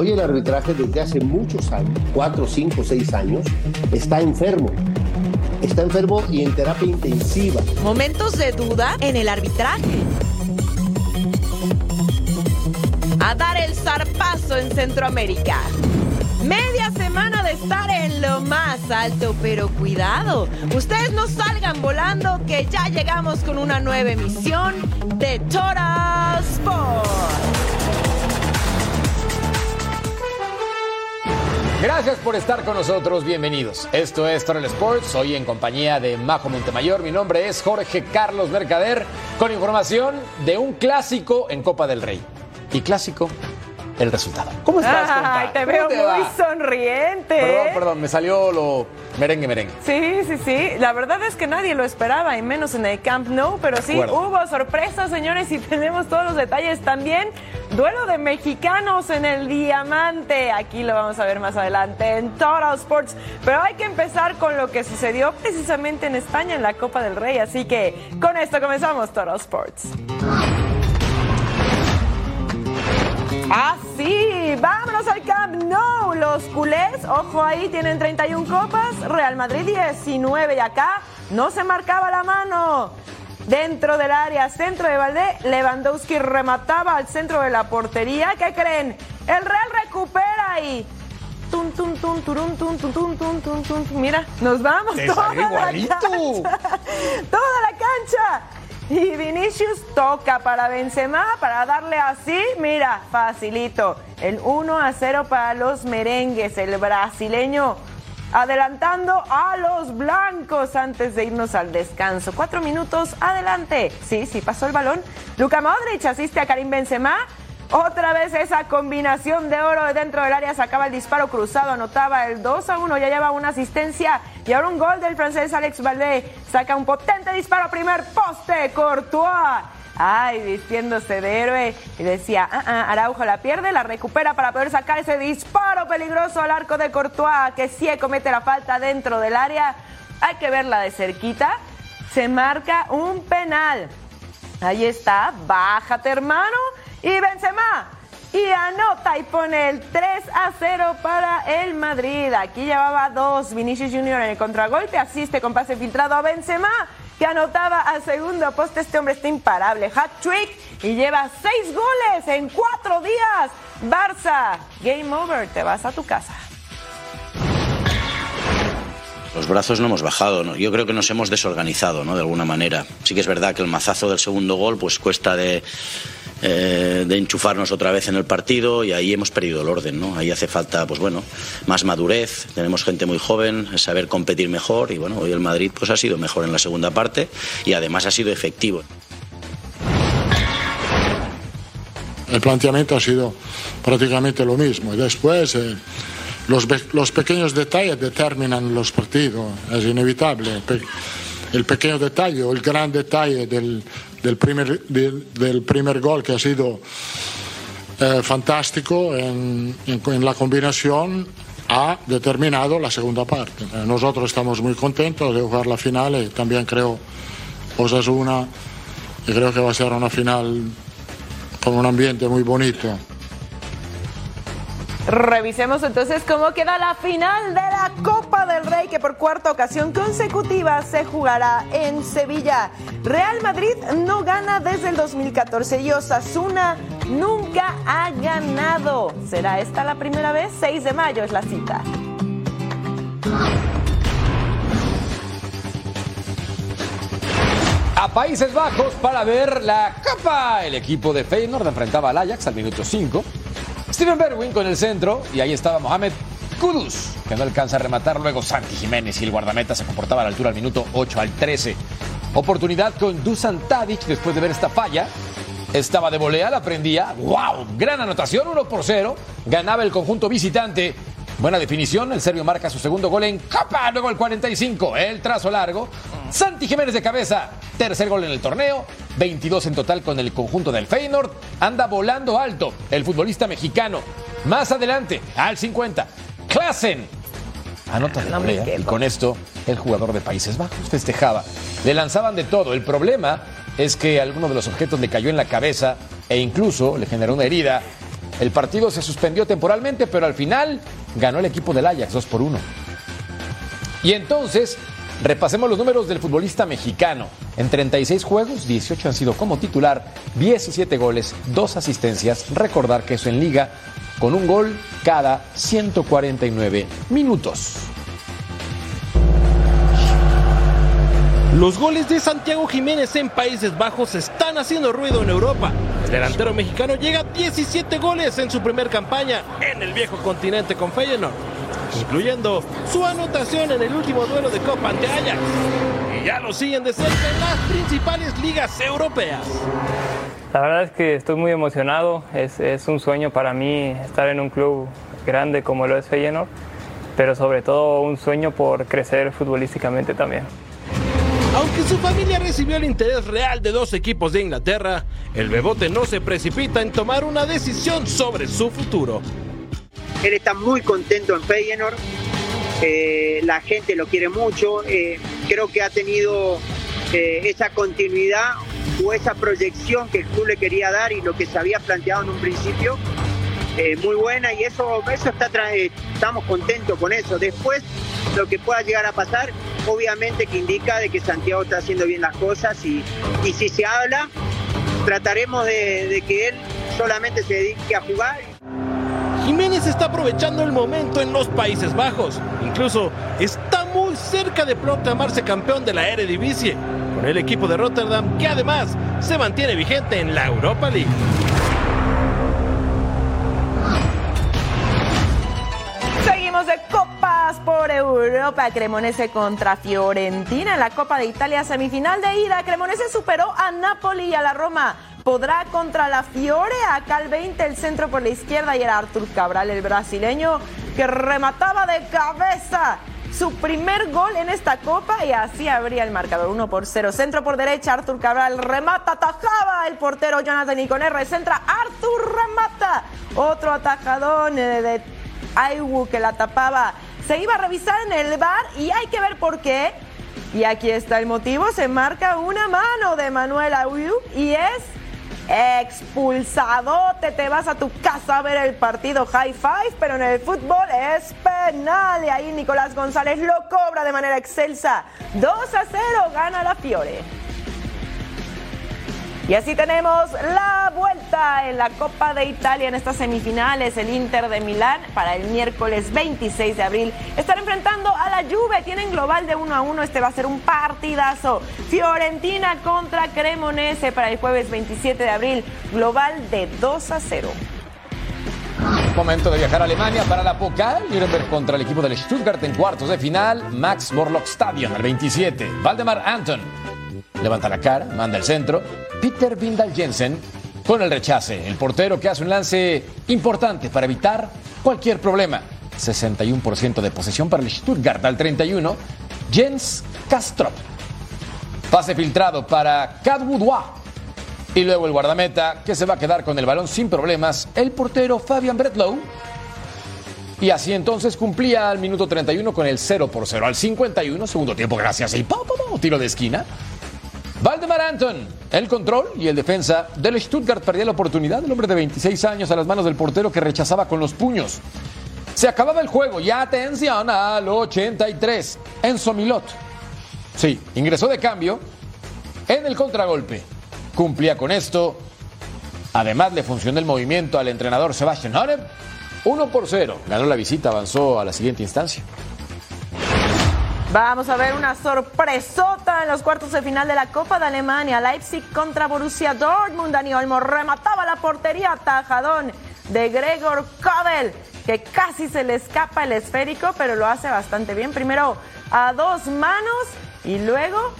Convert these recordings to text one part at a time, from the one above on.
Hoy el arbitraje desde hace muchos años, cuatro, cinco, seis años, está enfermo. Está enfermo y en terapia intensiva. Momentos de duda en el arbitraje. A dar el zarpazo en Centroamérica. Media semana de estar en lo más alto, pero cuidado, ustedes no salgan volando que ya llegamos con una nueva emisión de Total Gracias por estar con nosotros, bienvenidos. Esto es Total Sports, hoy en compañía de Majo Montemayor. Mi nombre es Jorge Carlos Mercader, con información de un clásico en Copa del Rey. Y clásico, el resultado. ¿Cómo estás, compa? Ay, te ¿Cómo veo te muy va? sonriente. Perdón, ¿eh? perdón, me salió lo merengue, merengue. Sí, sí, sí. La verdad es que nadie lo esperaba, y menos en el Camp Nou, pero sí, hubo sorpresas, señores, y tenemos todos los detalles también. Duelo de mexicanos en el Diamante. Aquí lo vamos a ver más adelante en Total Sports. Pero hay que empezar con lo que sucedió precisamente en España en la Copa del Rey. Así que con esto comenzamos Total Sports. Así, vámonos al Camp Nou. Los culés, ojo ahí, tienen 31 copas. Real Madrid 19 y acá no se marcaba la mano. Dentro del área, centro de Valdé, Lewandowski remataba al centro de la portería. ¿Qué creen? El Real recupera y Tun, tun, tun, turun, tun, tun, tun, tun, tun, tun, tun. Mira, nos vamos Te toda la cancha. Toda la cancha. Y Vinicius toca para Benzema para darle así, mira, facilito. El 1 a 0 para los merengues, el brasileño adelantando a los blancos antes de irnos al descanso. Cuatro minutos adelante. Sí, sí, pasó el balón. Luka Modric asiste a Karim Benzema. Otra vez esa combinación de oro dentro del área sacaba el disparo cruzado, anotaba el 2 a 1, ya lleva una asistencia y ahora un gol del francés Alex Valdé. Saca un potente disparo, primer poste, Courtois. Ay, vistiéndose de héroe. Y decía, ah, ah, Araujo la pierde, la recupera para poder sacar ese disparo peligroso al arco de Courtois, que sí comete la falta dentro del área. Hay que verla de cerquita. Se marca un penal. Ahí está, bájate hermano. Y Benzema. Y anota y pone el 3 a 0 para el Madrid. Aquí llevaba dos. Vinicius Junior en el contragolpe. Asiste con pase filtrado a Benzema. Que anotaba al segundo poste. Este hombre está imparable. Hat trick. Y lleva seis goles en cuatro días. Barça. Game over. Te vas a tu casa. Los brazos no hemos bajado, ¿no? yo creo que nos hemos desorganizado, ¿no? De alguna manera. Sí que es verdad que el mazazo del segundo gol, pues cuesta de, eh, de enchufarnos otra vez en el partido y ahí hemos perdido el orden, ¿no? Ahí hace falta, pues bueno, más madurez. Tenemos gente muy joven, saber competir mejor y bueno, hoy el Madrid pues ha sido mejor en la segunda parte y además ha sido efectivo. El planteamiento ha sido prácticamente lo mismo. Y después eh, los, los pequeños detalles determinan los partidos, es inevitable. El pequeño detalle o el gran detalle del, del primer, del, primer gol que ha sido eh, fantástico en, la combinación ha determinado la segunda parte. Eh, Nosotros estamos muy contentos de jugar la final y también creo Osasuna y creo que va a ser una final con un ambiente muy bonito. Revisemos entonces cómo queda la final de la Copa del Rey que por cuarta ocasión consecutiva se jugará en Sevilla. Real Madrid no gana desde el 2014 y Osasuna nunca ha ganado. ¿Será esta la primera vez? 6 de mayo es la cita. a Países Bajos para ver la Copa. El equipo de Feyenoord enfrentaba al Ajax al minuto 5. Steven Berwin con el centro y ahí estaba Mohamed Kudus, que no alcanza a rematar. Luego Santi Jiménez y el guardameta se comportaba a la altura al minuto 8 al 13. Oportunidad con Dusan Tadic después de ver esta falla. Estaba de volea, la prendía. ¡Wow! Gran anotación, 1 por 0. Ganaba el conjunto visitante. Buena definición, el serbio marca su segundo gol en Copa, luego el 45, el trazo largo. Santi Jiménez de cabeza, tercer gol en el torneo, 22 en total con el conjunto del Feyenoord. Anda volando alto el futbolista mexicano. Más adelante, al 50, Klassen. Anota de volea, y con esto el jugador de Países Bajos festejaba. Le lanzaban de todo. El problema es que alguno de los objetos le cayó en la cabeza e incluso le generó una herida. El partido se suspendió temporalmente, pero al final ganó el equipo del Ajax 2 por 1. Y entonces, repasemos los números del futbolista mexicano. En 36 juegos, 18 han sido como titular, 17 goles, 2 asistencias. Recordar que eso en liga, con un gol cada 149 minutos. Los goles de Santiago Jiménez en Países Bajos están haciendo ruido en Europa. El delantero mexicano llega a 17 goles en su primer campaña en el viejo continente con Feyenoord, incluyendo su anotación en el último duelo de Copa ante Ajax. Y ya lo siguen de cerca en las principales ligas europeas. La verdad es que estoy muy emocionado. Es, es un sueño para mí estar en un club grande como lo es Feyenoord, pero sobre todo un sueño por crecer futbolísticamente también. Aunque su familia recibió el interés real de dos equipos de Inglaterra, el Bebote no se precipita en tomar una decisión sobre su futuro. Él está muy contento en Feyenoord, eh, la gente lo quiere mucho, eh, creo que ha tenido eh, esa continuidad o esa proyección que el club le quería dar y lo que se había planteado en un principio, muy buena y eso, eso está, estamos contentos con eso. Después, lo que pueda llegar a pasar, obviamente que indica de que Santiago está haciendo bien las cosas y, y si se habla, trataremos de, de que él solamente se dedique a jugar. Jiménez está aprovechando el momento en los Países Bajos. Incluso está muy cerca de proclamarse campeón de la Eredivisie con el equipo de Rotterdam que además se mantiene vigente en la Europa League. Por Europa. Cremonese contra Fiorentina en la Copa de Italia semifinal de ida. Cremonese superó a Napoli y a la Roma. Podrá contra la Fiore, acá al 20 el centro por la izquierda y era Artur Cabral, el brasileño, que remataba de cabeza su primer gol en esta copa y así abría el marcador 1 por 0. Centro por derecha, Artur Cabral remata, atajaba el portero Jonathan Iconerre, centra, Artur remata. Otro atajadón de Aiwu que la tapaba. Se iba a revisar en el bar y hay que ver por qué. Y aquí está el motivo, se marca una mano de Manuel Aiwu y es expulsado. Te, te vas a tu casa a ver el partido high five, pero en el fútbol es penal. Y ahí Nicolás González lo cobra de manera excelsa. 2 a 0 gana la Fiore. Y así tenemos la vuelta en la Copa de Italia en estas semifinales. El Inter de Milán para el miércoles 26 de abril estar enfrentando a la Juve. Tienen global de 1 a 1. Este va a ser un partidazo. Fiorentina contra Cremonese para el jueves 27 de abril. Global de 2 a 0. Momento de viajar a Alemania para la Pokal. Nuremberg contra el equipo del Stuttgart en cuartos de final. Max Morlock Stadion al 27. Valdemar Anton levanta la cara, manda el centro. Peter Vindal Jensen con el rechace. El portero que hace un lance importante para evitar cualquier problema. 61% de posesión para el Stuttgart al 31. Jens Kastrop. Pase filtrado para Cadwoudois. Y luego el guardameta que se va a quedar con el balón sin problemas. El portero Fabian Bretlow. Y así entonces cumplía al minuto 31 con el 0 por 0. Al 51, segundo tiempo, gracias. Y tiro de esquina. Valdemar Anton, el control y el defensa del Stuttgart perdía la oportunidad del hombre de 26 años a las manos del portero que rechazaba con los puños. Se acababa el juego y atención al 83. Enzo Milot. Sí, ingresó de cambio en el contragolpe. Cumplía con esto. Además le funcionó el movimiento al entrenador Sebastian Honer. 1 por 0. Ganó la visita, avanzó a la siguiente instancia. Vamos a ver una sorpresota en los cuartos de final de la Copa de Alemania. Leipzig contra Borussia Dortmund. Dani Olmo remataba la portería tajadón de Gregor Kobel, que casi se le escapa el esférico, pero lo hace bastante bien. Primero a dos manos y luego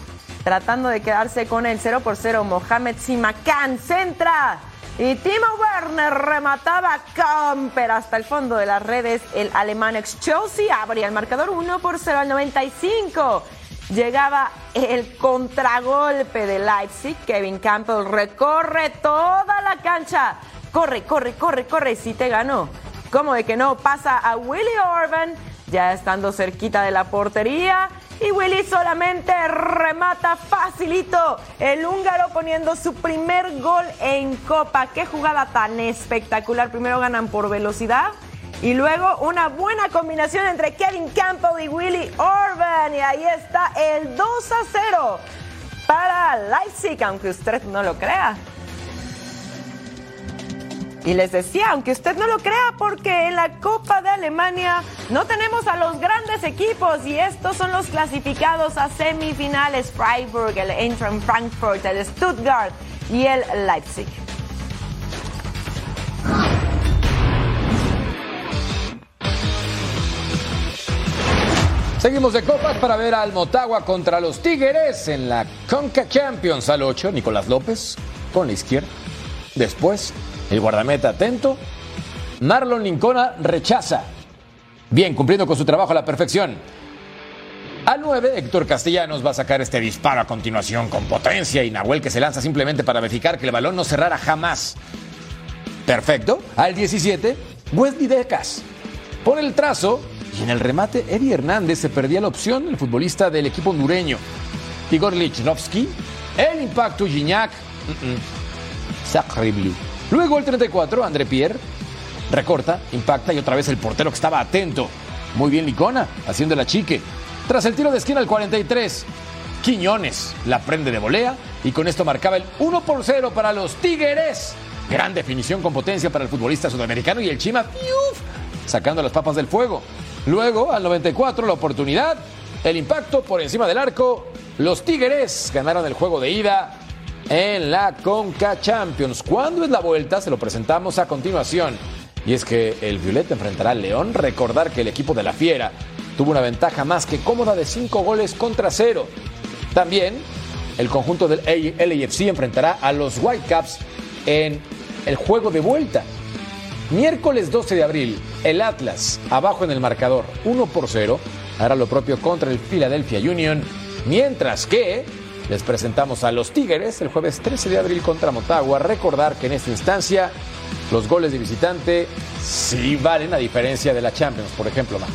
tratando de quedarse con el 0 por 0. Mohamed Simakan centra y Timo Werner remataba Camper hasta el fondo de las redes. El alemán ex Chelsea abría el marcador 1 por 0 al 95. Llegaba el contragolpe de Leipzig. Kevin Campbell recorre toda la cancha. Corre, corre, corre, corre. Si te ganó. ¿Cómo de que no? Pasa a Willy Orban, ya estando cerquita de la portería. Y Willy solamente remata facilito. El húngaro poniendo su primer gol en Copa. Qué jugada tan espectacular. Primero ganan por velocidad. Y luego una buena combinación entre Kevin Campbell y Willy Orban. Y ahí está el 2 a 0 para Leipzig, aunque usted no lo crea. Y les decía, aunque usted no lo crea, porque en la Copa de Alemania no tenemos a los grandes equipos y estos son los clasificados a semifinales, Freiburg, el Eintracht Frankfurt, el Stuttgart y el Leipzig. Seguimos de copas para ver al Motagua contra los Tigres en la Conca Champions al 8. Nicolás López con la izquierda. Después, el guardameta atento. Marlon Lincona rechaza. Bien, cumpliendo con su trabajo a la perfección. Al 9, Héctor Castellanos va a sacar este disparo a continuación con potencia y Nahuel que se lanza simplemente para verificar que el balón no cerrara jamás. Perfecto. Al 17, Wesley Decas. Pone el trazo y en el remate Eddie Hernández se perdía la opción, el futbolista del equipo hondureño. Igor Lichnowsky, el impacto Gignac, Blue. Luego el 34, André Pierre, recorta, impacta y otra vez el portero que estaba atento. Muy bien Licona, haciendo la chique. Tras el tiro de esquina al 43, Quiñones la prende de volea y con esto marcaba el 1 por 0 para los Tigres. Gran definición con potencia para el futbolista sudamericano y el Chima ¡fiuf! sacando las papas del fuego. Luego, al 94, la oportunidad, el impacto por encima del arco. Los Tigres ganaron el juego de ida en la Conca Champions. ¿Cuándo es la vuelta? Se lo presentamos a continuación. Y es que el Violeta enfrentará al León. Recordar que el equipo de la Fiera tuvo una ventaja más que cómoda de 5 goles contra 0. También el conjunto del LAFC enfrentará a los Whitecaps en el juego de vuelta. Miércoles 12 de abril, el Atlas, abajo en el marcador, 1 por 0, hará lo propio contra el Philadelphia Union, mientras que les presentamos a los Tigres el jueves 13 de abril contra Motagua. Recordar que en esta instancia los goles de visitante sí valen a diferencia de la Champions, por ejemplo, Matt.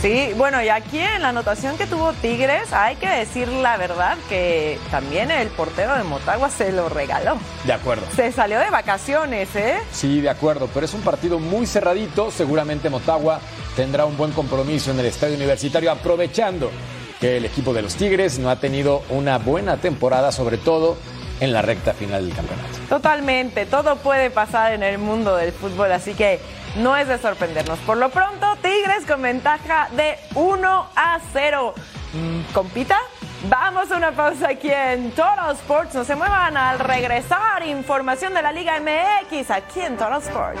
Sí, bueno, y aquí en la anotación que tuvo Tigres, hay que decir la verdad que también el portero de Motagua se lo regaló. De acuerdo. Se salió de vacaciones, ¿eh? Sí, de acuerdo, pero es un partido muy cerradito. Seguramente Motagua tendrá un buen compromiso en el estadio universitario, aprovechando que el equipo de los Tigres no ha tenido una buena temporada, sobre todo en la recta final del campeonato. Totalmente, todo puede pasar en el mundo del fútbol, así que no es de sorprendernos. Por lo pronto, Tigres con ventaja de 1 a 0. Mm, ¿Compita? Vamos a una pausa aquí en Total Sports. No se muevan al regresar. Información de la Liga MX aquí en Total Sports.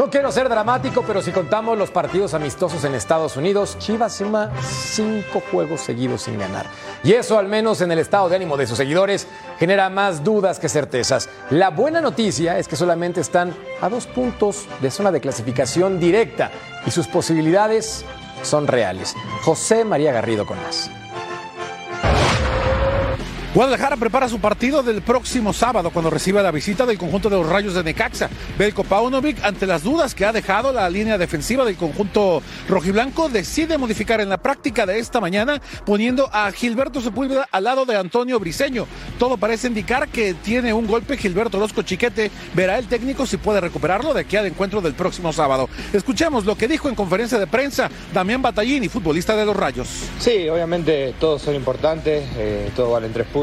No quiero ser dramático, pero si contamos los partidos amistosos en Estados Unidos, Chivas suma cinco juegos seguidos sin ganar. Y eso, al menos en el estado de ánimo de sus seguidores, genera más dudas que certezas. La buena noticia es que solamente están a dos puntos de zona de clasificación directa y sus posibilidades son reales. José María Garrido con más. Guadalajara prepara su partido del próximo sábado cuando reciba la visita del conjunto de los Rayos de Necaxa. Belko Paunovic, ante las dudas que ha dejado la línea defensiva del conjunto rojiblanco, decide modificar en la práctica de esta mañana poniendo a Gilberto Sepúlveda al lado de Antonio Briseño. Todo parece indicar que tiene un golpe Gilberto Losco Chiquete. Verá el técnico si puede recuperarlo de aquí al encuentro del próximo sábado. Escuchemos lo que dijo en conferencia de prensa Damián Batallini, futbolista de los Rayos. Sí, obviamente todos son importantes, eh, todos valen tres puntos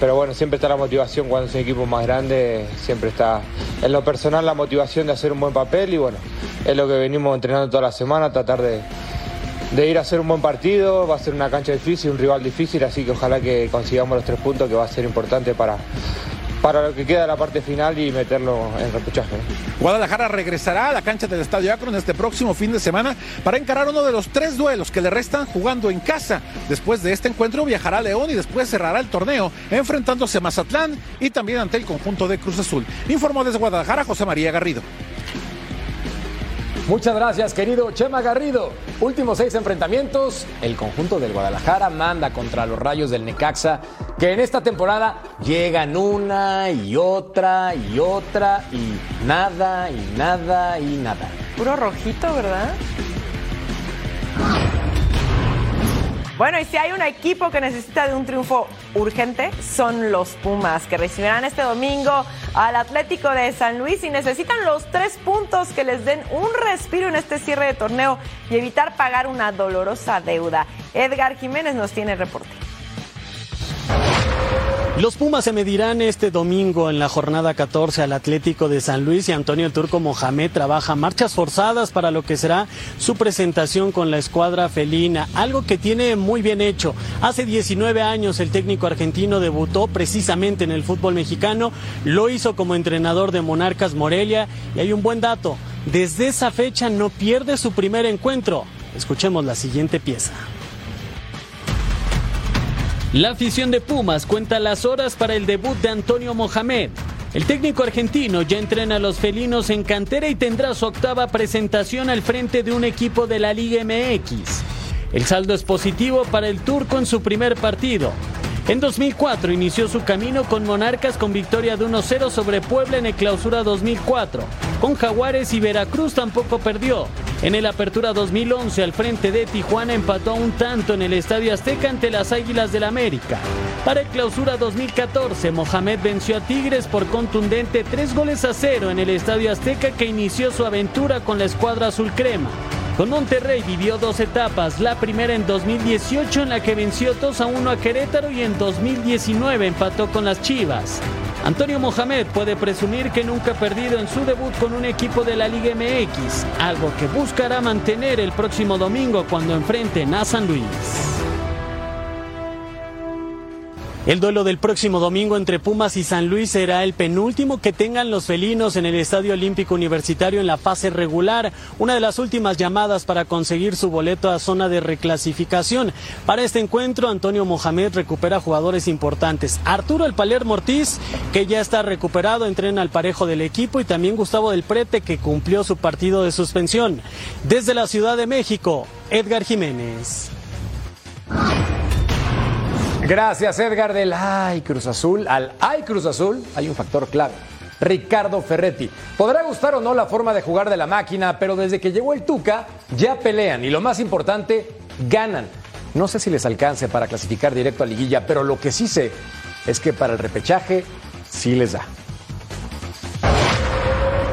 pero bueno, siempre está la motivación cuando es un equipo más grande, siempre está. En lo personal la motivación de hacer un buen papel y bueno, es lo que venimos entrenando toda la semana, tratar de, de ir a hacer un buen partido, va a ser una cancha difícil, un rival difícil, así que ojalá que consigamos los tres puntos que va a ser importante para, para lo que queda de la parte final y meterlo en repuchaje. Guadalajara regresará a la cancha del Estadio Akron este próximo fin de semana para encarar uno de los tres duelos que le restan jugando en casa. Después de este encuentro viajará a León y después cerrará el torneo enfrentándose a Mazatlán y también ante el conjunto de Cruz Azul. Informó desde Guadalajara José María Garrido. Muchas gracias, querido Chema Garrido. Últimos seis enfrentamientos. El conjunto del Guadalajara manda contra los rayos del Necaxa, que en esta temporada llegan una y otra y otra y nada y nada y nada. Puro rojito, ¿verdad? Bueno, y si hay un equipo que necesita de un triunfo urgente, son los Pumas, que recibirán este domingo al Atlético de San Luis y necesitan los tres puntos que les den un respiro en este cierre de torneo y evitar pagar una dolorosa deuda. Edgar Jiménez nos tiene reporte. Los Pumas se medirán este domingo en la jornada 14 al Atlético de San Luis y Antonio el Turco Mohamed trabaja marchas forzadas para lo que será su presentación con la escuadra felina, algo que tiene muy bien hecho. Hace 19 años el técnico argentino debutó precisamente en el fútbol mexicano, lo hizo como entrenador de Monarcas Morelia y hay un buen dato, desde esa fecha no pierde su primer encuentro. Escuchemos la siguiente pieza. La afición de Pumas cuenta las horas para el debut de Antonio Mohamed. El técnico argentino ya entrena a los felinos en cantera y tendrá su octava presentación al frente de un equipo de la Liga MX. El saldo es positivo para el turco en su primer partido. En 2004 inició su camino con Monarcas con victoria de 1-0 sobre Puebla en el Clausura 2004. Con Jaguares y Veracruz tampoco perdió. En el Apertura 2011 al frente de Tijuana empató un tanto en el Estadio Azteca ante las Águilas del América. Para el Clausura 2014, Mohamed venció a Tigres por contundente 3 goles a 0 en el Estadio Azteca que inició su aventura con la escuadra azul crema. Con Monterrey vivió dos etapas, la primera en 2018 en la que venció 2 a 1 a Querétaro y en 2019 empató con las Chivas. Antonio Mohamed puede presumir que nunca ha perdido en su debut con un equipo de la Liga MX, algo que buscará mantener el próximo domingo cuando enfrenten a San Luis. El duelo del próximo domingo entre Pumas y San Luis será el penúltimo que tengan los felinos en el Estadio Olímpico Universitario en la fase regular, una de las últimas llamadas para conseguir su boleto a zona de reclasificación. Para este encuentro, Antonio Mohamed recupera jugadores importantes. Arturo El Palermo Ortiz, que ya está recuperado, entrena al parejo del equipo, y también Gustavo del Prete, que cumplió su partido de suspensión. Desde la Ciudad de México, Edgar Jiménez. Gracias, Edgar, del Ay Cruz Azul al Ay Cruz Azul hay un factor clave. Ricardo Ferretti. Podrá gustar o no la forma de jugar de la máquina, pero desde que llegó el Tuca ya pelean y lo más importante, ganan. No sé si les alcance para clasificar directo a liguilla, pero lo que sí sé es que para el repechaje sí les da.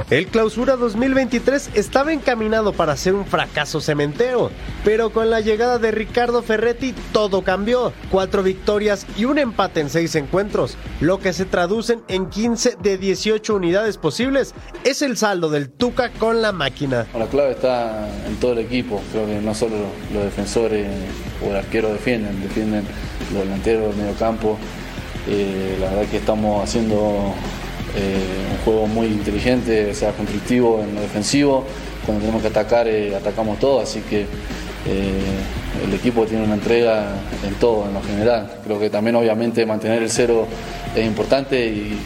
El clausura 2023 estaba encaminado para ser un fracaso cementero, pero con la llegada de Ricardo Ferretti todo cambió. Cuatro victorias y un empate en seis encuentros, lo que se traducen en 15 de 18 unidades posibles. Es el saldo del Tuca con la máquina. La clave está en todo el equipo, creo que no solo los defensores o el arquero defienden, defienden los delanteros, el medio campo. Eh, la verdad que estamos haciendo un juego muy inteligente, sea constructivo en lo defensivo. Cuando tenemos que atacar, eh, atacamos todo, así que el equipo tiene una entrega en todo, en lo general. Creo que también obviamente mantener el cero es importante y,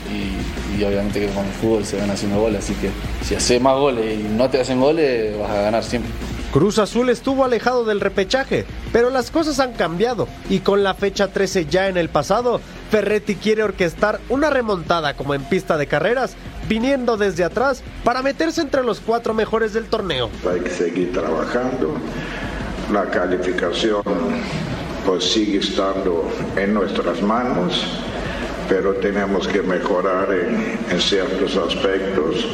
y obviamente que con el fútbol se van haciendo goles, así que si haces más goles y no te hacen goles vas a ganar siempre. Cruz Azul estuvo alejado del repechaje, pero las cosas han cambiado. Y con la fecha 13 ya en el pasado, Ferretti quiere orquestar una remontada como en pista de carreras, viniendo desde atrás para meterse entre los cuatro mejores del torneo. Hay que seguir trabajando, la calificación pues sigue estando en nuestras manos, pero tenemos que mejorar en, en ciertos aspectos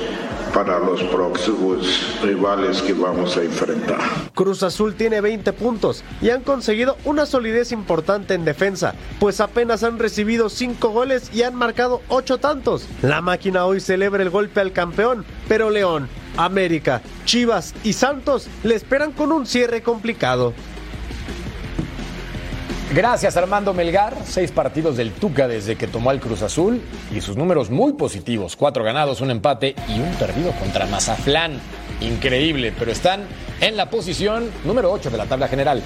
para los próximos rivales que vamos a enfrentar. Cruz Azul tiene 20 puntos y han conseguido una solidez importante en defensa, pues apenas han recibido 5 goles y han marcado 8 tantos. La máquina hoy celebra el golpe al campeón, pero León, América, Chivas y Santos le esperan con un cierre complicado. Gracias Armando Melgar, seis partidos del Tuca desde que tomó al Cruz Azul y sus números muy positivos, cuatro ganados, un empate y un perdido contra Mazatlán. Increíble, pero están en la posición número 8 de la tabla general.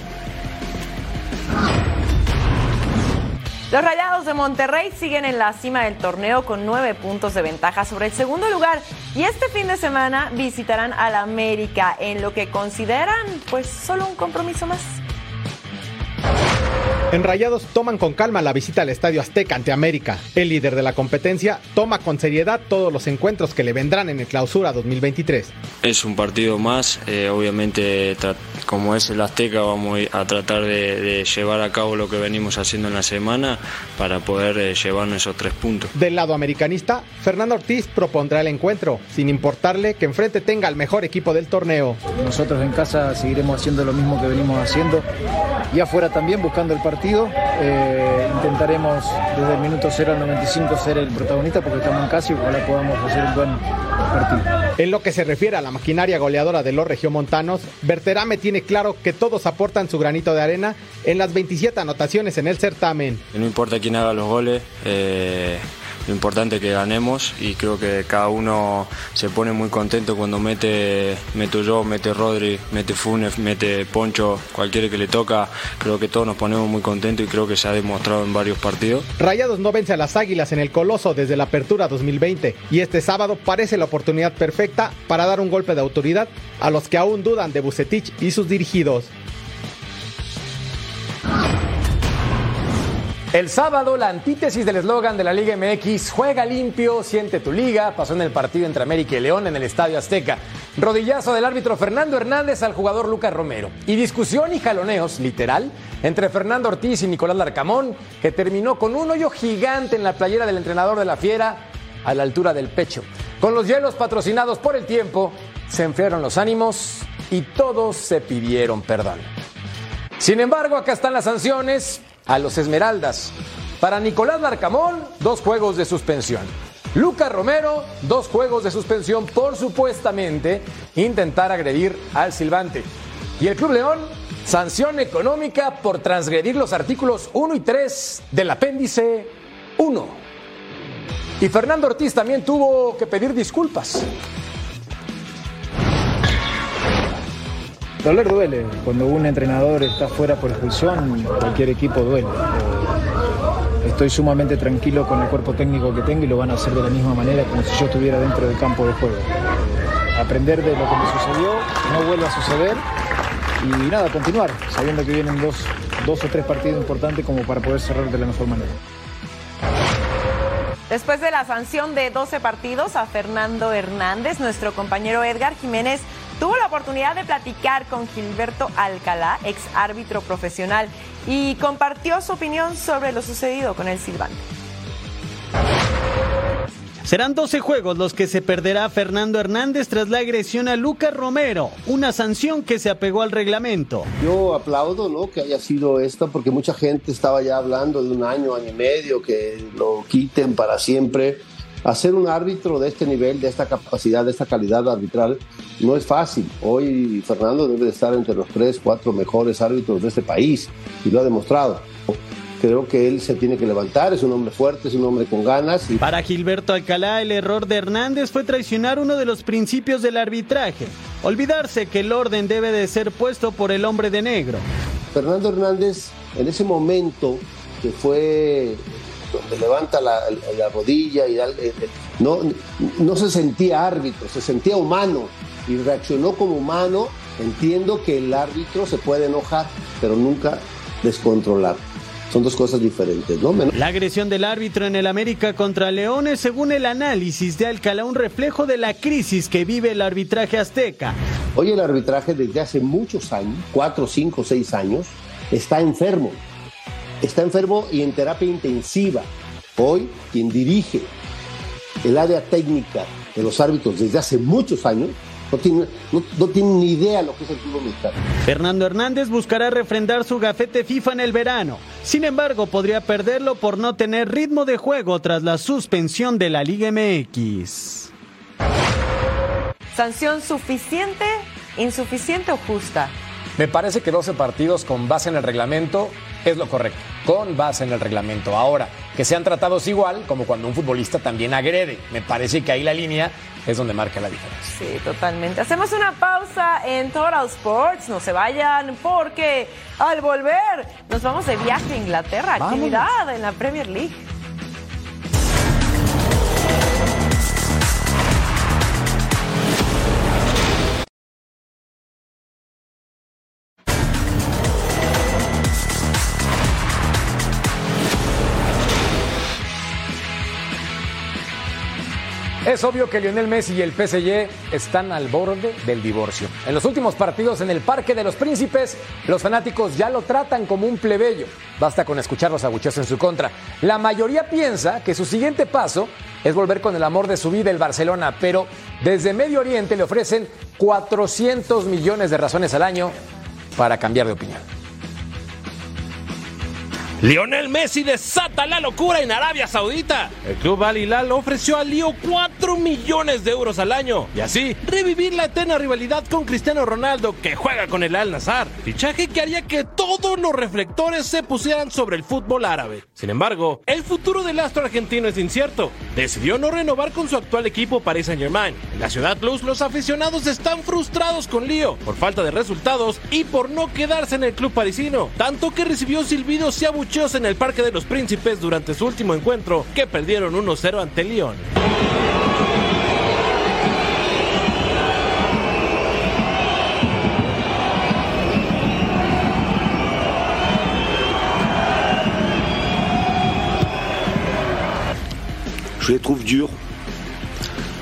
Los Rayados de Monterrey siguen en la cima del torneo con nueve puntos de ventaja sobre el segundo lugar y este fin de semana visitarán al América en lo que consideran pues solo un compromiso más. En Rayados toman con calma la visita al Estadio Azteca ante América. El líder de la competencia toma con seriedad todos los encuentros que le vendrán en el clausura 2023. Es un partido más, eh, obviamente como es el Azteca vamos a tratar de, llevar a cabo lo que venimos haciendo en la semana para poder eh, llevarnos esos tres puntos. Del lado americanista, Fernando Ortiz propondrá el encuentro, sin importarle que enfrente tenga el mejor equipo del torneo. Nosotros en casa seguiremos haciendo lo mismo que venimos haciendo y afuera también buscando el partido eh, intentaremos desde el minuto 0 al 95 ser el protagonista porque estamos en casa y ojalá podamos hacer un buen partido. En lo que se refiere a la maquinaria goleadora de los regiomontanos, Berterame tiene claro que todos aportan su granito de arena en las 27 anotaciones en el certamen. No importa quién haga los goles. Eh lo importante es que ganemos y creo que cada uno se pone muy contento cuando mete, yo, mete Rodri, mete Funes, mete Poncho, cualquiera que le toca, creo que todos nos ponemos muy contentos y creo que se ha demostrado en varios partidos. Rayados no vence a las Águilas en el Coloso desde la apertura 2020 y este sábado parece la oportunidad perfecta para dar un golpe de autoridad a los que aún dudan de Bucetich y sus dirigidos. El sábado, la antítesis del eslogan de la Liga MX, juega limpio, siente tu liga, pasó en el partido entre América y León en el Estadio Azteca. Rodillazo del árbitro Fernando Hernández al jugador Lucas Romero. Y discusión y jaloneos, literal, entre Fernando Ortiz y Nicolás Larcamón, que terminó con un hoyo gigante en la playera del entrenador de la Fiera a la altura del pecho. Con los hielos patrocinados por el tiempo, se enfriaron los ánimos y todos se pidieron perdón. Sin embargo, acá están las sanciones a los Esmeraldas. Para Nicolás Larcamón, dos juegos de suspensión. Lucas Romero, dos juegos de suspensión por supuestamente intentar agredir al silbante. Y el Club León, sanción económica por transgredir los artículos 1 y 3 del apéndice 1. Y Fernando Ortiz también tuvo que pedir disculpas. Doler duele. Cuando un entrenador está fuera por expulsión, cualquier equipo duele. Estoy sumamente tranquilo con el cuerpo técnico que tengo y lo van a hacer de la misma manera como si yo estuviera dentro del campo de juego. Aprender de lo que me sucedió, no vuelva a suceder y nada, continuar, sabiendo que vienen dos, dos o tres partidos importantes como para poder cerrar de la mejor manera. Después de la sanción de 12 partidos a Fernando Hernández, nuestro compañero Edgar Jiménez tuvo la oportunidad de platicar con Gilberto Alcalá, ex árbitro profesional, y compartió su opinión sobre lo sucedido con el silbante. Serán 12 juegos los que se perderá Fernando Hernández tras la agresión a Lucas Romero, una sanción que se apegó al reglamento. Yo aplaudo ¿no? que haya sido esta porque mucha gente estaba ya hablando de un año, año y medio, que lo quiten para siempre. Hacer un árbitro de este nivel, de esta capacidad, de esta calidad arbitral, no es fácil. Hoy Fernando debe de estar entre los tres, cuatro mejores árbitros de este país y lo ha demostrado. creo que él se tiene que levantar, es un hombre fuerte, es un hombre con ganas. Y... Para Gilberto Alcalá, el error de Hernández fue traicionar uno de los principios del arbitraje, olvidarse que el orden debe de ser puesto por el hombre de negro. Fernando Hernández, en ese momento que fue donde levanta la, rodilla y no, no se sentía árbitro, se sentía humano y reaccionó como humano. Entiendo que el árbitro se puede enojar, pero nunca descontrolar. Son dos cosas diferentes, ¿no? La agresión del árbitro en el América contra Leones, según el análisis de Alcalá, un reflejo de la crisis que vive el arbitraje azteca. Hoy el arbitraje desde hace muchos años, cuatro, cinco, seis años, está enfermo. Está enfermo y en terapia intensiva. Hoy quien dirige el área técnica de los árbitros desde hace muchos años no tienen, no, ni idea lo que es el fútbol mexicano. Fernando Hernández buscará refrendar su gafete FIFA en el verano. Sin embargo, podría perderlo por no tener ritmo de juego tras la suspensión de la Liga MX. ¿Sanción suficiente, insuficiente o justa? Me parece que 12 partidos con base en el reglamento es lo correcto, con base en el reglamento. Ahora, que sean tratados igual como cuando un futbolista también agrede. Me parece que ahí la línea es donde marca la diferencia. Sí, totalmente. Hacemos una pausa en Total Sports. No se vayan porque al volver nos vamos de viaje a Inglaterra. Actividad en la Premier League. Es obvio que Lionel Messi y el PSG están al borde del divorcio. En los últimos partidos en el Parque de los Príncipes, los fanáticos ya lo tratan como un plebeyo. Basta con escuchar los abucheos en su contra. La mayoría piensa que su siguiente paso es volver con el amor de su vida el Barcelona, pero desde Medio Oriente le ofrecen 400 millones de razones al año para cambiar de opinión. Lionel Messi desata la locura en Arabia Saudita. El club Al Hilal ofreció a Lío 4 millones de euros al año y así revivir la eterna rivalidad con Cristiano Ronaldo que juega con el Al Nazar. Fichaje que haría que todos los reflectores se pusieran sobre el fútbol árabe. Sin embargo, el futuro del astro argentino es incierto. Decidió no renovar con su actual equipo Paris Saint-Germain. En la Ciudad Plus los aficionados están frustrados con Lío por falta de resultados y por no quedarse en el club parisino, tanto que recibió silbidos y abucheos en el Parque de los Príncipes durante su último encuentro, que perdieron 1-0 ante Lyon. Je les trouve durs.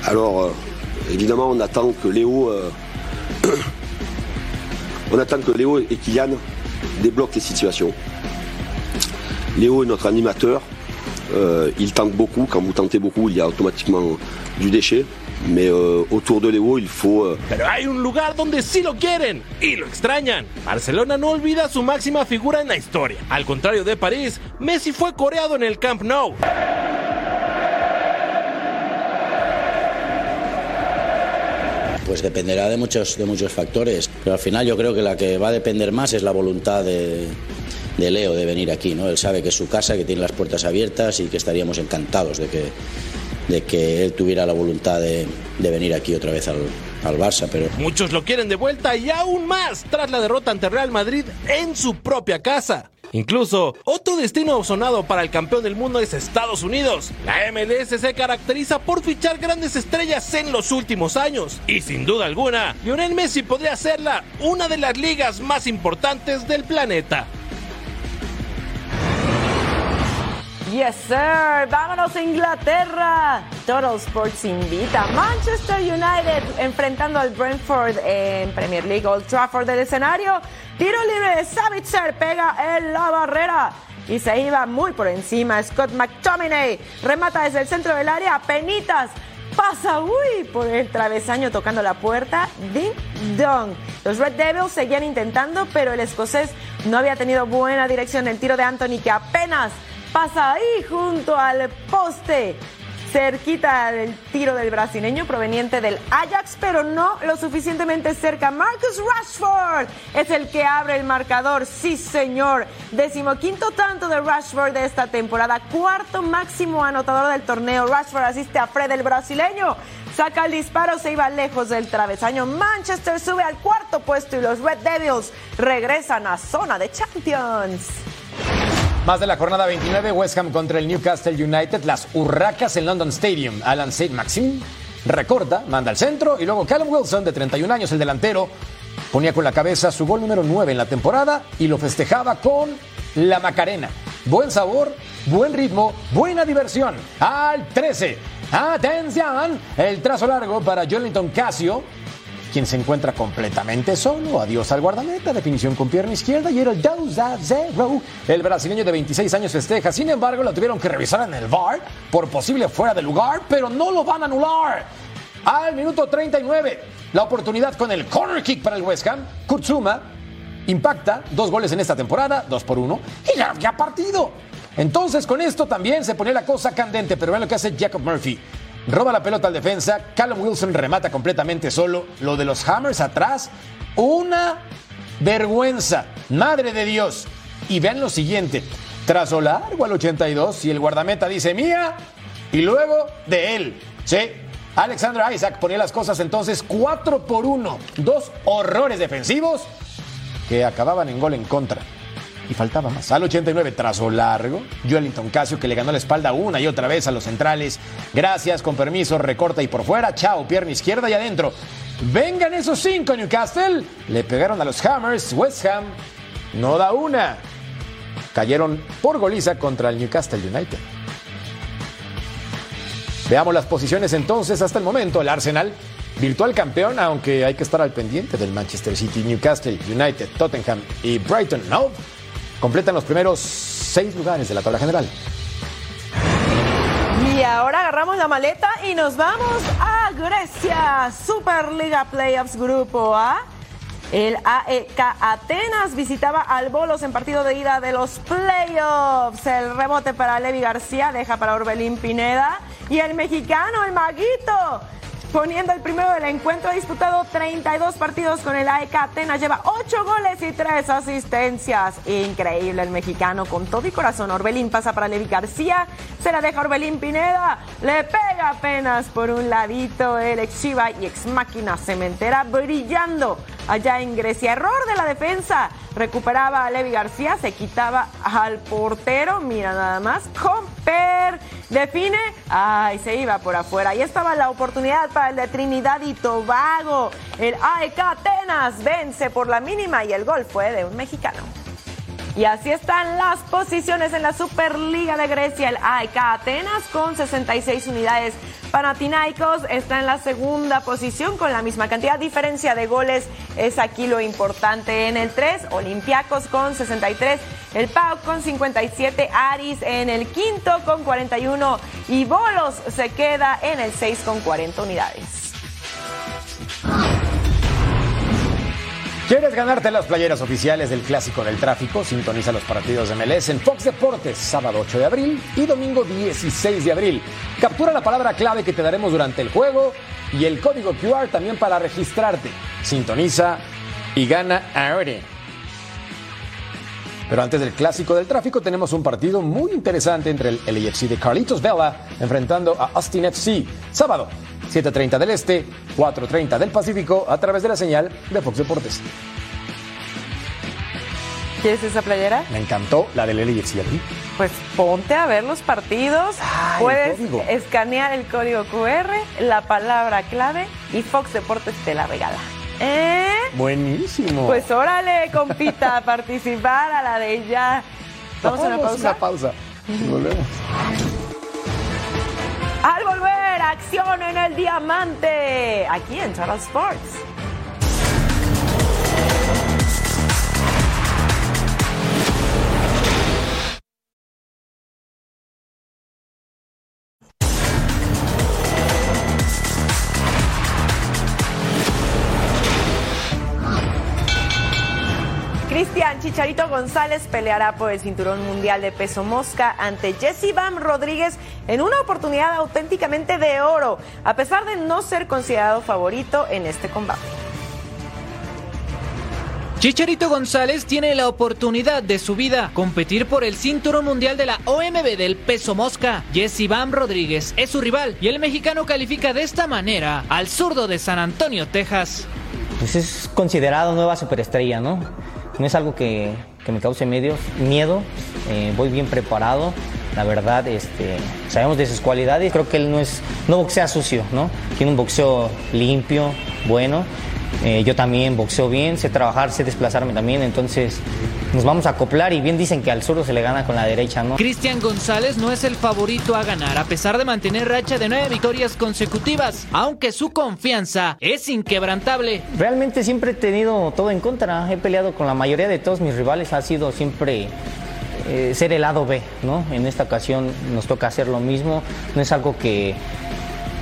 Alors, euh, évidemment, on attend que Léo, euh, on attend que Léo et Kylian débloquent les situations. Léo est notre animateur. Euh, il tente beaucoup. Quand vous tentez beaucoup, il y a automatiquement du déchet. Mais euh, autour de Léo, il faut. Euh... Pero hay un lugar donde sí lo quieren y lo extrañan. Barcelona no olvida su máxima figura en la historia. Al contrario de París, Messi fue coreado en el Camp Nou. Pues dependerá de muchos, de muchos factores. Pero al final yo creo que la que va a depender más es la voluntad de, de Leo de venir aquí. ¿no? Él sabe que es su casa, que tiene las puertas abiertas y que estaríamos encantados de que, de que él tuviera la voluntad de, de venir aquí otra vez al, al Barça. Pero... Muchos lo quieren de vuelta y aún más tras la derrota ante Real Madrid en su propia casa. Incluso, otro destino sonado para el campeón del mundo es Estados Unidos. La MLS se caracteriza por fichar grandes estrellas en los últimos años. Y sin duda alguna, Lionel Messi podría serla una de las ligas más importantes del planeta. Yes, sir. Vámonos a Inglaterra. Total Sports invita. Manchester United enfrentando al Brentford en Premier League. Old Trafford del escenario. Tiro libre de Savitzer. Pega en la barrera. Y se iba muy por encima. Scott McTominay remata desde el centro del área. Penitas. Pasa, uy, por el travesaño tocando la puerta. Ding dong. Los Red Devils seguían intentando, pero el escocés no había tenido buena dirección. El tiro de Anthony que apenas pasa ahí junto al poste. cerquita del tiro del brasileño proveniente del Ajax, pero no lo suficientemente cerca. Marcus Rashford es el que abre el marcador, sí señor. Decimoquinto tanto de Rashford de esta temporada, cuarto máximo anotador del torneo. Rashford asiste a Fred el brasileño. Saca el disparo, se iba lejos del travesaño. Manchester sube al cuarto puesto y los Red Devils regresan a zona de Champions. Más de la jornada 29, West Ham contra el Newcastle United, las Urracas en London Stadium. Alan St. Maxim recorta, manda al centro y luego Callum Wilson, de 31 años, el delantero, ponía con la cabeza su gol número 9 en la temporada y lo festejaba con la Macarena. Buen sabor, buen ritmo, buena diversión. Al 13. Atención, el trazo largo para Jolinton Casio quien se encuentra completamente solo. Adiós al guardameta, definición con pierna izquierda y era el 2 a 0. El brasileño de 26 años festeja, sin embargo, lo tuvieron que revisar en el VAR por posible fuera de lugar, pero no lo van a anular. Al minuto 39, la oportunidad con el corner kick para el West Ham. Kutsuma impacta, dos goles en esta temporada, dos por uno, y ya había partido. Entonces, con esto también se pone la cosa candente, pero vean lo que hace Jacob Murphy. Roba la pelota al defensa. Callum Wilson remata completamente solo. Lo de los Hammers atrás. Una vergüenza. Madre de Dios. Y vean lo siguiente. Trazo largo al 82 y el guardameta dice mía. Y luego de él. Sí. Alexander Isaac ponía las cosas entonces 4 por 1. Dos horrores defensivos que acababan en gol en contra y faltaba más. Al 89, trazo largo. Joelinton Casio que le ganó la espalda una y otra vez a los centrales. Gracias, con permiso, recorta y por fuera. Chao, pierna izquierda y adentro. Vengan esos cinco, Newcastle. Le pegaron a los Hammers. West Ham no da una. Cayeron por goliza contra el Newcastle United. Veamos las posiciones entonces hasta el momento. El Arsenal, virtual campeón, aunque hay que estar al pendiente del Manchester City, Newcastle, United, Tottenham y Brighton. No, completan los primeros seis lugares de la tabla general. Y ahora agarramos la maleta y nos vamos a Grecia, Superliga Playoffs Grupo A. El AEK Atenas visitaba al Bolos en partido de ida de los playoffs. El rebote para Levi García deja para Orbelín Pineda. Y el mexicano, el Maguito, poniendo el primero del encuentro. Ha disputado 32 partidos con el AEK Atenas. Lleva 8 goles y 3 asistencias. Increíble el mexicano con todo y corazón. Orbelín pasa para Levi García. Se la deja Orbelín Pineda. Le pega apenas por un ladito el ex Chiva y ex máquina cementera brillando allá en Grecia. Error de la defensa. Recuperaba a Levi García. Se quitaba al portero. Mira nada más. Comper define. Ay, se iba por afuera. Ahí estaba la oportunidad para el de Trinidad y Tobago. El AEK Atenas vence por la mínima y el gol fue de un mexicano. Y así están las posiciones en la Superliga de Grecia. El AEK Atenas con 66 unidades. Panathinaikos está en la segunda posición con la misma cantidad. Diferencia de goles es aquí lo importante en el 3. Olympiacos con 63. El PAOK con 57. Aris en el quinto con 41. Y Bolos se queda en el 6 con 40 unidades. ¿Quieres ganarte las playeras oficiales del Clásico del Tráfico? Sintoniza los partidos de MLS en Fox Deportes, sábado 8 de abril y domingo 16 de abril. Captura la palabra clave que te daremos durante el juego y el código QR también para registrarte. Sintoniza y gana ahora. Pero antes del Clásico del Tráfico tenemos un partido muy interesante entre el LAFC de Carlitos Vela enfrentando a Austin FC. Sábado, 7.30 del Este, 4.30 del Pacífico, a través de la señal de Fox Deportes. ¿Quieres esa playera? Me encantó la del LAFC aquí. Pues ponte a ver los partidos. Puedes escanear el código QR, la palabra clave y Fox Deportes te la regala. ¿Eh? Buenísimo. Pues órale, compita, a participar a la de ya. ¿Vamos a una pausa? una pausa. Y volvemos. Al volver, acción en el diamante. Aquí en Total Sports. Cristian Chicharito González peleará por el cinturón mundial de peso mosca ante Jesse Bam Rodríguez en una oportunidad auténticamente de oro, a pesar de no ser considerado favorito en este combate. Chicharito González tiene la oportunidad de su vida competir por el cinturón mundial de la OMB del peso mosca. Jesse Bam Rodríguez es su rival y el mexicano califica de esta manera al zurdo de San Antonio, Texas. Pues es considerado nueva superestrella, ¿no? No es algo que, que me cause medios, miedo, eh, voy bien preparado. La verdad, este, sabemos de sus cualidades. Creo que él no es, no boxea sucio, ¿no? Tiene un boxeo limpio, bueno. Eh, yo también boxeo bien, sé trabajar, sé desplazarme también, entonces nos vamos a acoplar y bien dicen que al zurdo se le gana con la derecha, ¿no? Cristian González no es el favorito a ganar, a pesar de mantener racha de nueve victorias consecutivas, aunque su confianza es inquebrantable. Realmente siempre he tenido todo en contra, he peleado con la mayoría de todos mis rivales, ha sido siempre eh, ser el lado B, ¿no? En esta ocasión nos toca hacer lo mismo, no es algo que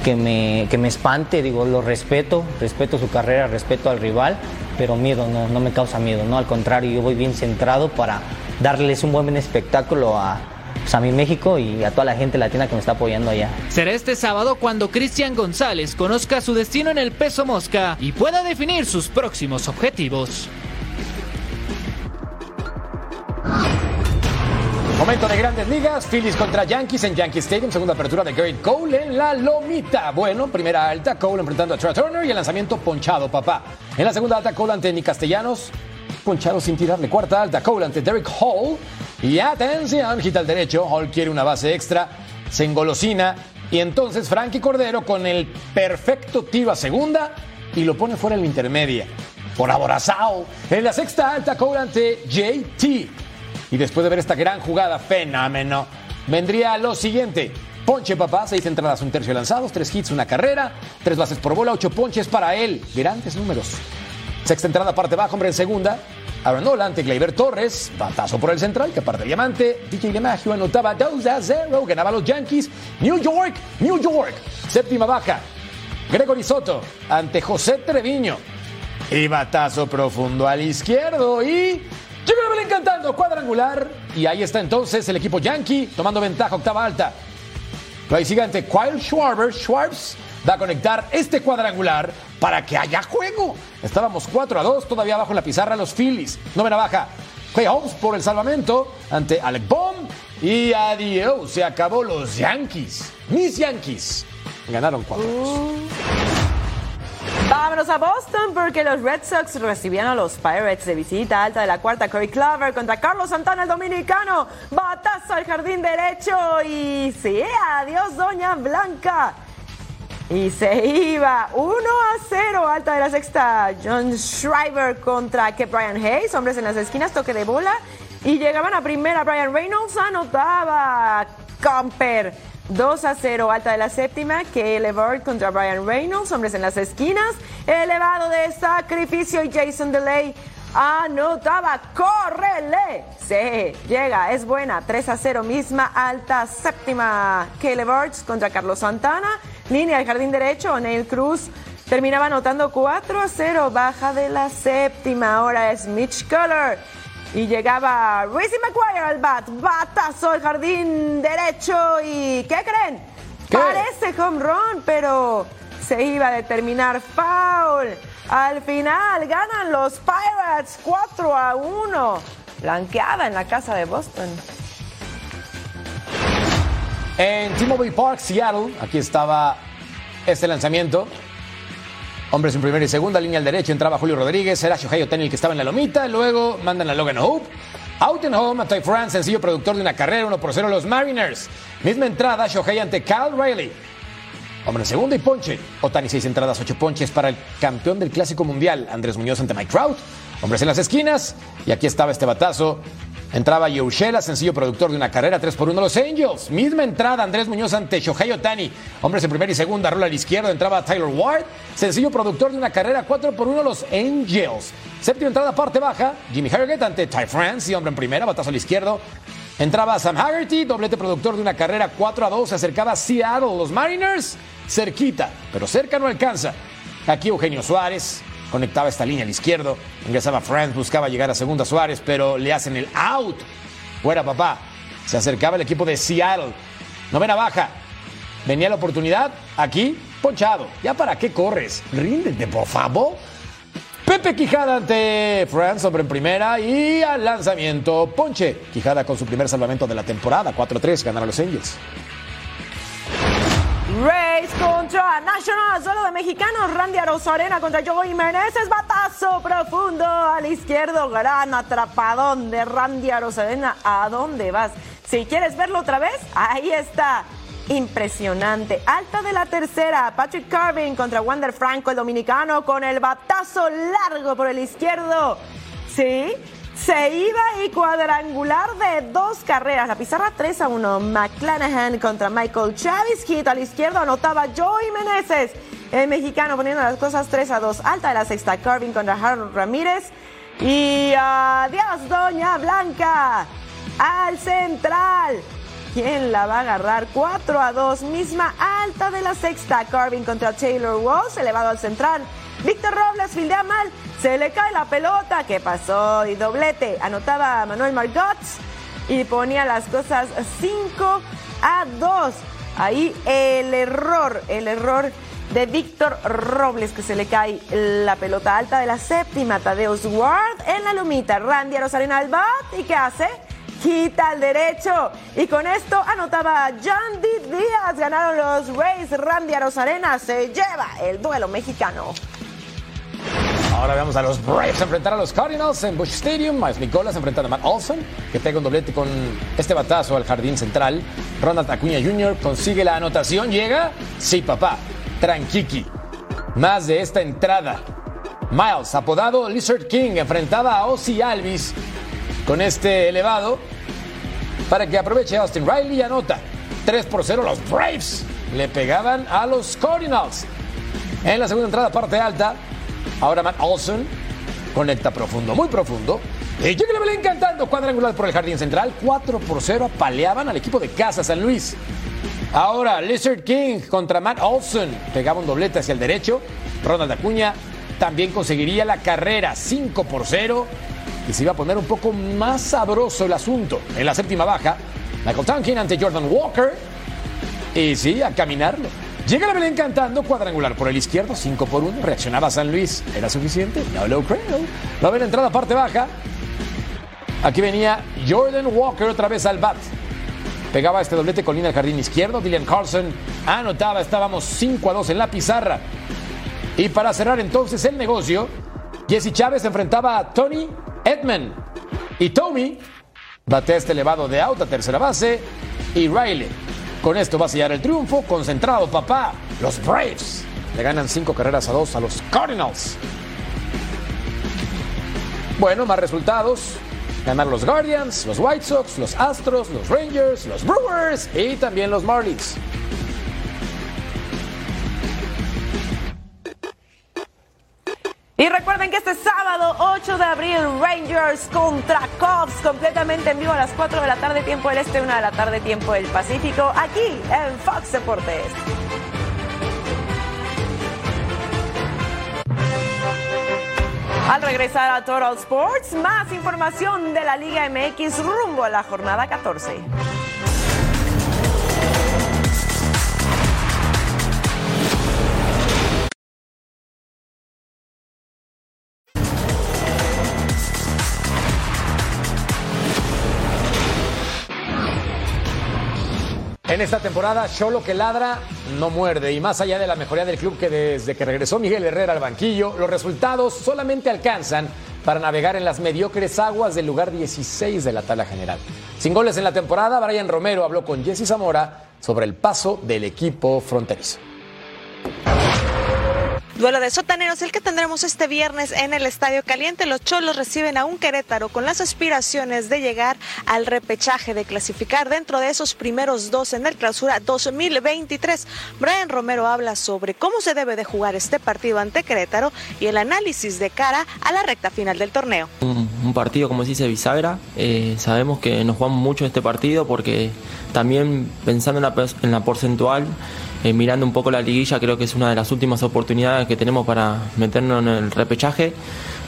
que me, que me espante, digo, lo respeto, respeto su carrera, respeto al rival, pero miedo no, no me causa miedo, no, al contrario, yo voy bien centrado para darles un buen espectáculo a, pues, a mi México y a toda la gente latina que me está apoyando allá. Será este sábado cuando Cristian González conozca su destino en el peso mosca y pueda definir sus próximos objetivos. Momento de grandes ligas, Phillies contra Yankees en Yankee Stadium, segunda apertura de Garrett Cole en la lomita. Bueno, primera alta, Cole enfrentando a Trey Turner y el lanzamiento ponchado, papá. En la segunda alta, Cole ante Nick Castellanos, ponchado sin tirarle. Cuarta alta, Cole ante Derek Hall. Y atención, quita el derecho, Hall quiere una base extra, se engolosina. Y entonces Frankie Cordero con el perfecto tiro a segunda y lo pone fuera en la intermedia. Por aborazao. En la sexta alta, Cole ante JT. Y después de ver esta gran jugada, fenómeno, vendría lo siguiente. Ponche, papá, seis entradas, un tercio lanzados, tres hits, una carrera, tres bases por bola, ocho ponches para él. Grandes números. Sexta entrada, parte baja, hombre en segunda. Aaron ante Gleyber Torres, batazo por el central, que parte diamante. DJ LeMahieu anotaba 2 a 0, ganaba los Yankees. New York, New York. Séptima baja. Gregory Soto ante José Treviño. Y batazo profundo al izquierdo y Llega encantando, cuadrangular. Y ahí está entonces el equipo Yankee tomando ventaja, octava alta. Ahí siguiente, Kyle Schwarber, Schwarbs va a conectar este cuadrangular para que haya juego. Estábamos 4 a 2, todavía abajo en la pizarra los Phillies. Novena baja. Clay Holmes por el salvamento ante Alec Baum. Y adiós, se acabó los Yankees. Mis Yankees ganaron 4 a 2. Vámonos a Boston porque los Red Sox recibían a los Pirates de visita alta de la cuarta. Corey Clover contra Carlos Santana, el dominicano. Batazo al jardín derecho y sí, adiós, Doña Blanca. Y se iba 1 a 0, alta de la sexta. John Schreiber contra que Brian Hayes, hombres en las esquinas, toque de bola. Y llegaban a primera. Brian Reynolds anotaba. Camper 2 a 0, alta de la séptima, que Levert contra Brian Reynolds, hombres en las esquinas, elevado de sacrificio y Jason Delay anotaba, córrele, sí, llega, es buena, 3 a 0, misma alta séptima, que Levert contra Carlos Santana, línea del jardín derecho, Neil Cruz terminaba anotando 4 a 0, baja de la séptima, ahora es Mitch Keller. Y llegaba Rizzy McGuire al bat, batazo al jardín derecho y ¿qué creen? Parece home run, pero se iba a determinar foul. Al final ganan los Pirates 4 a 1. Blanqueada en la casa de Boston. En T-Mobile Park, Seattle, aquí estaba este lanzamiento. Hombres en primera y segunda, línea al derecho, entraba Julio Rodríguez, era Shohei Otani el que estaba en la lomita, luego mandan a Logan Hope. Out and home a Ty France, sencillo productor de una carrera, 1 por 0 los Mariners. Misma entrada, Shohei ante Kyle Riley. Hombre en segunda y ponche. Otani seis entradas, ocho ponches para el campeón del Clásico Mundial, Andrés Muñoz ante Mike Trout. Hombres en las esquinas. Y aquí estaba este batazo. Entraba Yoshela, sencillo productor de una carrera, 3 por 1 los Angels. Misma entrada, Andrés Muñoz ante Shohei Otani. Hombres en primera y segunda, rola al izquierdo, entraba Tyler Ward. Sencillo productor de una carrera, 4 por 1 los Angels. Séptima entrada, parte baja, Jimmy Harrogate ante Ty France y hombre en primera, batazo al izquierdo. Entraba Sam Haggerty, doblete productor de una carrera 4 a 2, se acercaba Seattle, los Mariners, cerquita, pero cerca no alcanza. Aquí Eugenio Suárez, conectaba esta línea al izquierdo, ingresaba Franz, buscaba llegar a segunda Suárez, pero le hacen el out. Fuera papá, se acercaba el equipo de Seattle. Novena baja, venía la oportunidad, aquí, ponchado. ¿Ya para qué corres? Ríndete, por favor. Pepe Quijada ante Franz, hombre en primera y al lanzamiento Ponche. Quijada con su primer salvamento de la temporada, 4-3, ganaron los Angels. Race contra National, solo de mexicanos. Randy Arozarena contra Joey Meneses. Batazo profundo al izquierdo. Gran atrapadón de Randy Arozarena. ¿A dónde vas? Si quieres verlo otra vez, ahí está. Impresionante. Alta de la tercera. Patrick Carvin contra Wander Franco, el dominicano, con el batazo largo por el izquierdo. Sí. Se iba y cuadrangular de dos carreras. La pizarra 3 a 1. McClanahan contra Michael Chavis. Hit al izquierdo anotaba Joey Meneses. El mexicano poniendo las cosas 3 a 2. Alta de la sexta. Carvin contra Harold Ramírez. Y adiós, Doña Blanca. Al central. ¿Quién la va a agarrar? 4 a 2. Misma alta de la sexta. Carvin contra Taylor Walls. Elevado al central. Víctor Robles fildea mal. Se le cae la pelota. ¿Qué pasó? Y doblete. Anotaba Manuel Margot. Y ponía las cosas 5 a 2. Ahí el error. El error de Víctor Robles que se le cae la pelota alta de la séptima. Tadeus Ward en la lumita. Randy Rosarena al bat. ¿Y qué hace? quita al derecho. Y con esto anotaba John D. Díaz. Ganaron los Rays. Randy Arozarena se lleva el duelo mexicano. Ahora vemos a los Braves enfrentar a los Cardinals en Bush Stadium. Miles Nicolas enfrentando a Matt Olson, que pega un doblete con este batazo al jardín central. Ronald Acuña Jr. consigue la anotación. Llega. Sí, papá. Tranquiqui. Más de esta entrada. Miles, apodado Lizard King, enfrentaba a Ozzy Alvis con este elevado para que aproveche Austin Riley y anota 3 por 0 los Braves le pegaban a los Cardinals en la segunda entrada parte alta ahora Matt Olson conecta profundo muy profundo y llega le encantando cuadrangular por el jardín central 4 por 0 apaleaban al equipo de casa San Luis ahora Lizard King contra Matt Olson pegaba un doblete hacia el derecho Ronald Acuña también conseguiría la carrera 5 por 0 y se iba a poner un poco más sabroso el asunto. En la séptima baja, Michael Tonkin ante Jordan Walker. Y sí, a caminarlo. Llega la Belén cantando cuadrangular por el izquierdo, 5 por 1. Reaccionaba San Luis. ¿Era suficiente? No lo creo. Va a ver entrada parte baja. Aquí venía Jordan Walker otra vez al bat. Pegaba este doblete con línea al jardín izquierdo. Dylan Carlson anotaba. Estábamos 5 a 2 en la pizarra. Y para cerrar entonces el negocio, Jesse Chávez enfrentaba a Tony Edman y Tommy bate este elevado de auto a tercera base y Riley. Con esto va a sellar el triunfo. Concentrado, papá. Los Braves le ganan cinco carreras a dos a los Cardinals. Bueno, más resultados. Ganaron los Guardians, los White Sox, los Astros, los Rangers, los Brewers y también los Marlins. Y recuerden que este sábado 8 de abril Rangers contra Cubs completamente en vivo a las 4 de la tarde tiempo del Este, 1 de la tarde tiempo del Pacífico, aquí en Fox Deportes. Al regresar a Total Sports, más información de la Liga MX rumbo a la jornada 14. En esta temporada, Cholo que ladra no muerde. Y más allá de la mejoría del club que desde que regresó Miguel Herrera al banquillo, los resultados solamente alcanzan para navegar en las mediocres aguas del lugar 16 de la tabla general. Sin goles en la temporada, Brian Romero habló con Jesse Zamora sobre el paso del equipo fronterizo. Duelo de sotaneros, el que tendremos este viernes en el Estadio Caliente. Los Cholos reciben a un Querétaro con las aspiraciones de llegar al repechaje, de clasificar dentro de esos primeros dos en el clausura 2023. Brian Romero habla sobre cómo se debe de jugar este partido ante Querétaro y el análisis de cara a la recta final del torneo. Un, partido, como dice, bisagra. Eh, sabemos que nos jugamos mucho este partido porque también pensando en la porcentual eh, mirando un poco la liguilla, creo que es una de las últimas oportunidades que tenemos para meternos en el repechaje.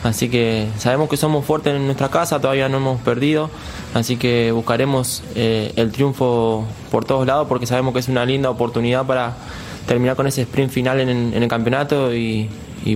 Así que sabemos que somos fuertes en nuestra casa, todavía no hemos perdido, así que buscaremos eh, el triunfo por todos lados porque sabemos que es una linda oportunidad para terminar con ese sprint final en, el campeonato y,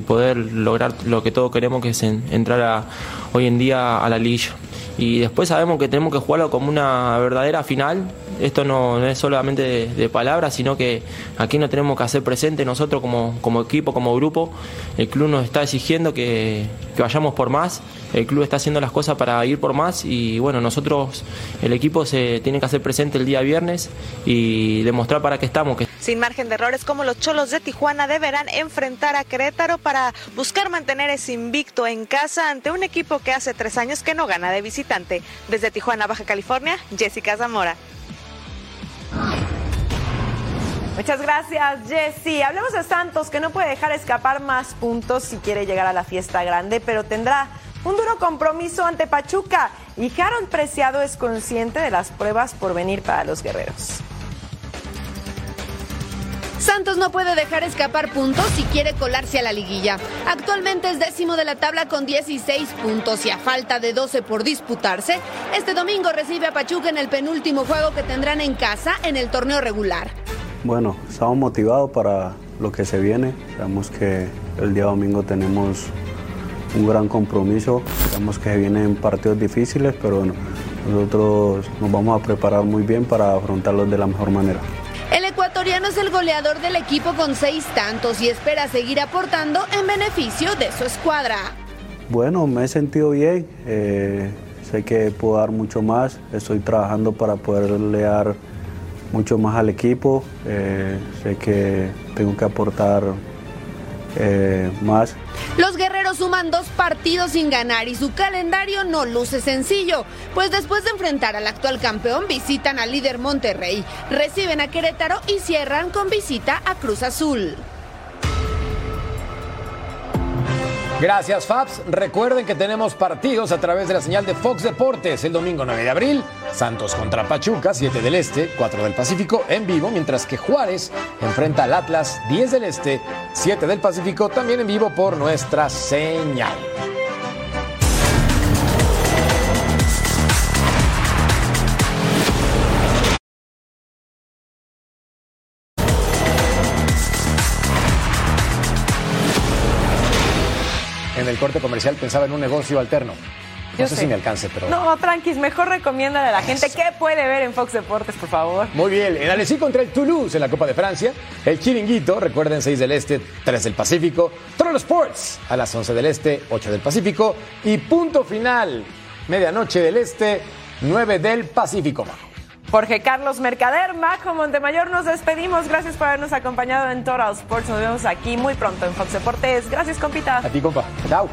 poder lograr lo que todos queremos, que es entrar hoy en día a la liguilla. Y después sabemos que tenemos que jugarlo como una verdadera final esto no, es solamente de, palabras, sino que aquí nos tenemos que hacer presente nosotros como, como equipo, como grupo. El club nos está exigiendo que, que, vayamos por más, el club está haciendo las cosas para ir por más y bueno, nosotros, el equipo se tiene que hacer presente el día viernes y demostrar para qué estamos. Sin margen de errores, como los Cholos de Tijuana deberán enfrentar a Querétaro para buscar mantener ese invicto en casa ante un equipo que hace tres años que no gana de visitante. Desde Tijuana, Baja California, Jessica Zamora. Muchas gracias, Jessy. Hablemos de Santos, que no puede dejar escapar más puntos si quiere llegar a la fiesta grande, pero tendrá un duro compromiso ante Pachuca. Y Harold Preciado es consciente de las pruebas por venir para los guerreros. Santos no puede dejar escapar puntos si quiere colarse a la liguilla. Actualmente es décimo de la tabla con 16 puntos y a falta de 12 por disputarse, este domingo recibe a Pachuca en el penúltimo juego que tendrán en casa en el torneo regular. Bueno, estamos motivados para lo que se viene. Sabemos que el día domingo tenemos un gran compromiso. Sabemos que vienen partidos difíciles, pero bueno, nosotros nos vamos a preparar muy bien para afrontarlos de la mejor manera. El ecuatoriano es el goleador del equipo con seis tantos y espera seguir aportando en beneficio de su escuadra. Bueno, me he sentido bien. Eh, sé que puedo dar mucho más. Estoy trabajando para poder dar mucho más al equipo. Eh, sé que tengo que aportar eh, más. Los guerreros suman dos partidos sin ganar y su calendario no luce sencillo, pues después de enfrentar al actual campeón visitan al líder Monterrey, reciben a Querétaro y cierran con visita a Cruz Azul. Gracias, Fabs. Recuerden que tenemos partidos a través de la señal de Fox Deportes el domingo 9 de abril. Santos contra Pachuca, 7 del Este, 4 del Pacífico en vivo, mientras que Juárez enfrenta al Atlas, 10 del Este, 7 del Pacífico, también en vivo por nuestra señal. El corte comercial pensaba en un negocio alterno. No sé, si me alcance, pero. No, tranquis, mejor recomiéndale a la gente qué puede ver en Fox Deportes, por favor. Muy bien, el Alessi contra el Toulouse en la Copa de Francia. El Chiringuito, recuerden, 6 del Este, 3 del Pacífico. Troll Sports a las 11 del Este, 8 del Pacífico. Y punto final, medianoche del Este, 9 del Pacífico. Jorge Carlos Mercader, Majo Montemayor, nos despedimos. Gracias por habernos acompañado en Total Sports. Nos vemos aquí muy pronto en Fox Deportes. Gracias, compita. A ti, compa. Chao.